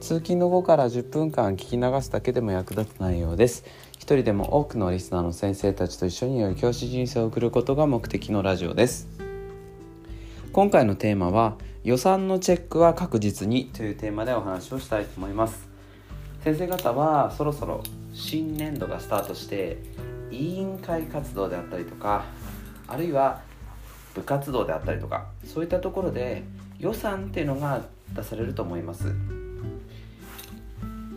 通勤の後から10分間聞き流すだけでも役立つ内容です。一人でも多くのリスナーの先生たちと一緒に良い教師人生を送ることが目的のラジオです。今回のテーマは予算のチェックは確実にというテーマでお話をしたいと思います。先生方はそろそろ新年度がスタートして委員会活動であったりとかあるいは部活動であったりとかそういったところで予算っていうのが出されると思います。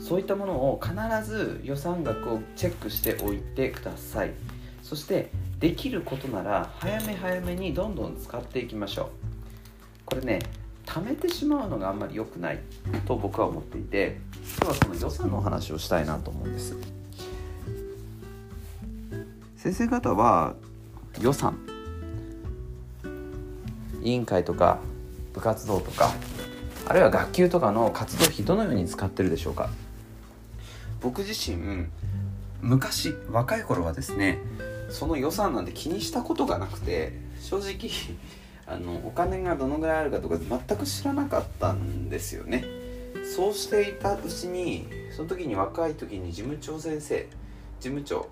そういったものを必ず予算額をチェックしておいてください。そしてできることなら早め早めにどんどん使っていきましょう。これね貯めてしまうのがあんまり良くないと僕は思っていて今日はその予算の話をしたいなと思うんです。先生方は予算委員会とか部活動とかあるいは学級とかの活動費どのように使ってるでしょうか？僕自身昔若い頃はですねその予算なんて気にしたことがなくて正直 あのお金がどのぐらいあるかとか全く知らなかったんですよね。そうしていたうちにその時に若い時に事務長先生事務長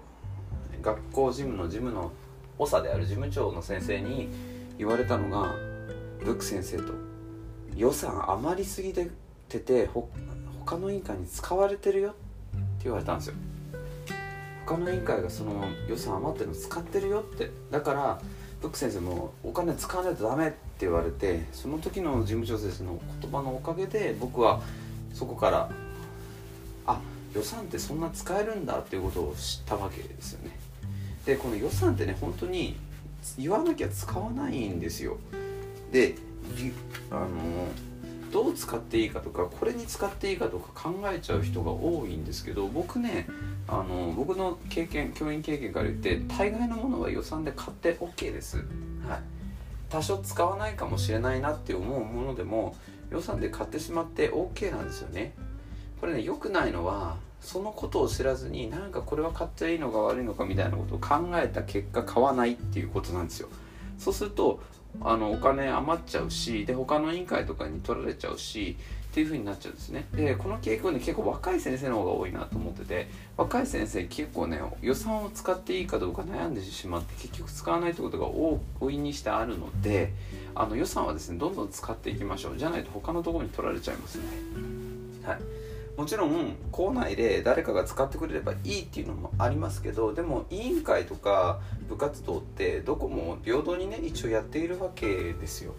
学校事務の事務の長である事務長の先生に言われたのがブック先生と予算余りすぎてて他の委員会に使われてるよ言われたんですよ。他の委員会がその予算余ってるの使ってるよって。だからブック先生もお金使わないとダメって言われてその時の事務長先生の言葉のおかげで僕はそこからあ予算ってそんな使えるんだっていうことを知ったわけですよね。でこの予算ってね本当に言わなきゃ使わないんですよ。であのどう使っていいかとかこれに使っていいかとか考えちゃう人が多いんですけど僕ねあの僕の経験教員経験から言って大概のものは予算で買って OK です、はい、多少使わないかもしれないなって思うものでも予算で買ってしまって OK なんですよね。これね良くないのはそのことを知らずになんかこれは買っちゃいいのか悪いのかみたいなことを考えた結果買わないっていうことなんですよ。そうするとあのお金余っちゃうしで他の委員会とかに取られちゃうしっていう風になっちゃうんですね。でこの傾向ね結構若い先生の方が多いなと思ってて若い先生結構ね予算を使っていいかどうか悩んでしまって結局使わないってことが多いにしてあるのであの予算はですねどんどん使っていきましょう。じゃないと他のところに取られちゃいますね。はい。もちろん校内で誰かが使ってくれればいいっていうのもありますけどでも委員会とか部活動ってどこも平等にね一応やっているわけですよ。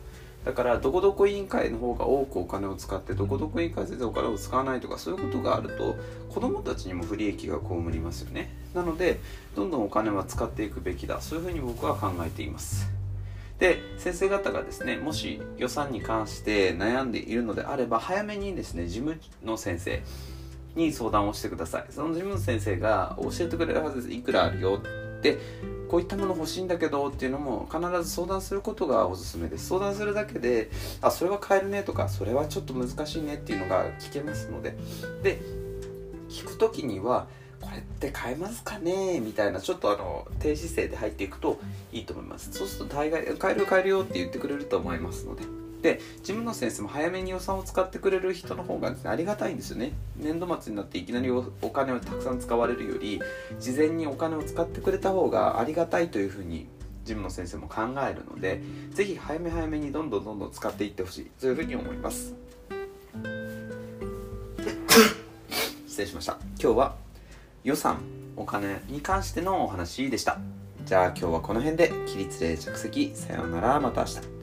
だからどこどこ委員会の方が多くお金を使ってどこどこ委員会全然お金を使わないとかそういうことがあると子どもたちにも不利益が被りますよね。なのでどんどんお金は使っていくべきだ。そういうふうに僕は考えています。で先生方がですねもし予算に関して悩んでいるのであれば早めにですね事務の先生に相談をしてください。その事務の先生が教えてくれるはずです。いくらあるよってこういったもの欲しいんだけどっていうのも必ず相談することがおすすめです。相談するだけであそれは買えるねとかそれはちょっと難しいねっていうのが聞けますので。で聞く時にはこれって買えますかね？みたいなちょっとあの低姿勢で入っていくといいと思います。そうすると大概買える買えるよって言ってくれると思いますので。で事務の先生も早めに予算を使ってくれる人の方が、ね、ありがたいんですよね。年度末になっていきなりお金をたくさん使われるより事前にお金を使ってくれた方がありがたいというふうに事務の先生も考えるので是非早め早めにどんどんどんどん使っていってほしい。というふうに思います。失礼しました。今日は予算お金に関してのお話でした。じゃあ今日はこの辺で起立で着席。さようならまた明日。